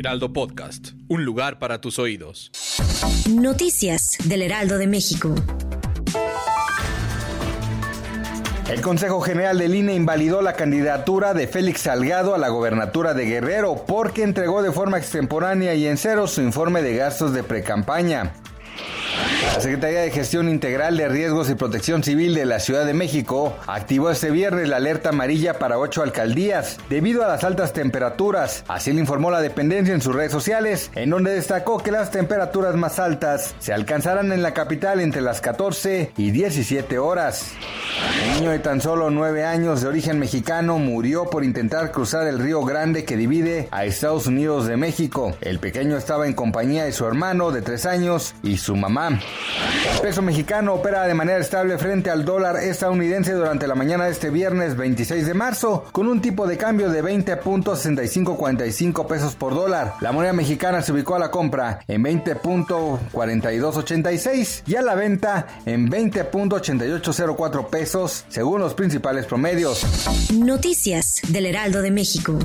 Heraldo Podcast, un lugar para tus oídos. Noticias del Heraldo de México. El Consejo General del INE invalidó la candidatura de Félix Salgado a la gobernatura de Guerrero porque entregó de forma extemporánea y en cero su informe de gastos de precampaña. La Secretaría de Gestión Integral de Riesgos y Protección Civil de la Ciudad de México activó este viernes la alerta amarilla para ocho alcaldías debido a las altas temperaturas. Así lo informó la dependencia en sus redes sociales, en donde destacó que las temperaturas más altas se alcanzarán en la capital entre las 14 y 17 horas. Un niño de tan solo 9 años de origen mexicano murió por intentar cruzar el río Grande que divide a Estados Unidos de México. El pequeño estaba en compañía de su hermano de 3 años y su mamá. El peso mexicano opera de manera estable frente al dólar estadounidense durante la mañana de este viernes 26 de marzo, con un tipo de cambio de 20.6545 pesos por dólar. La moneda mexicana se ubicó a la compra en 20.4286 y a la venta en 20.8804 pesos, según los principales promedios. Noticias del Heraldo de México.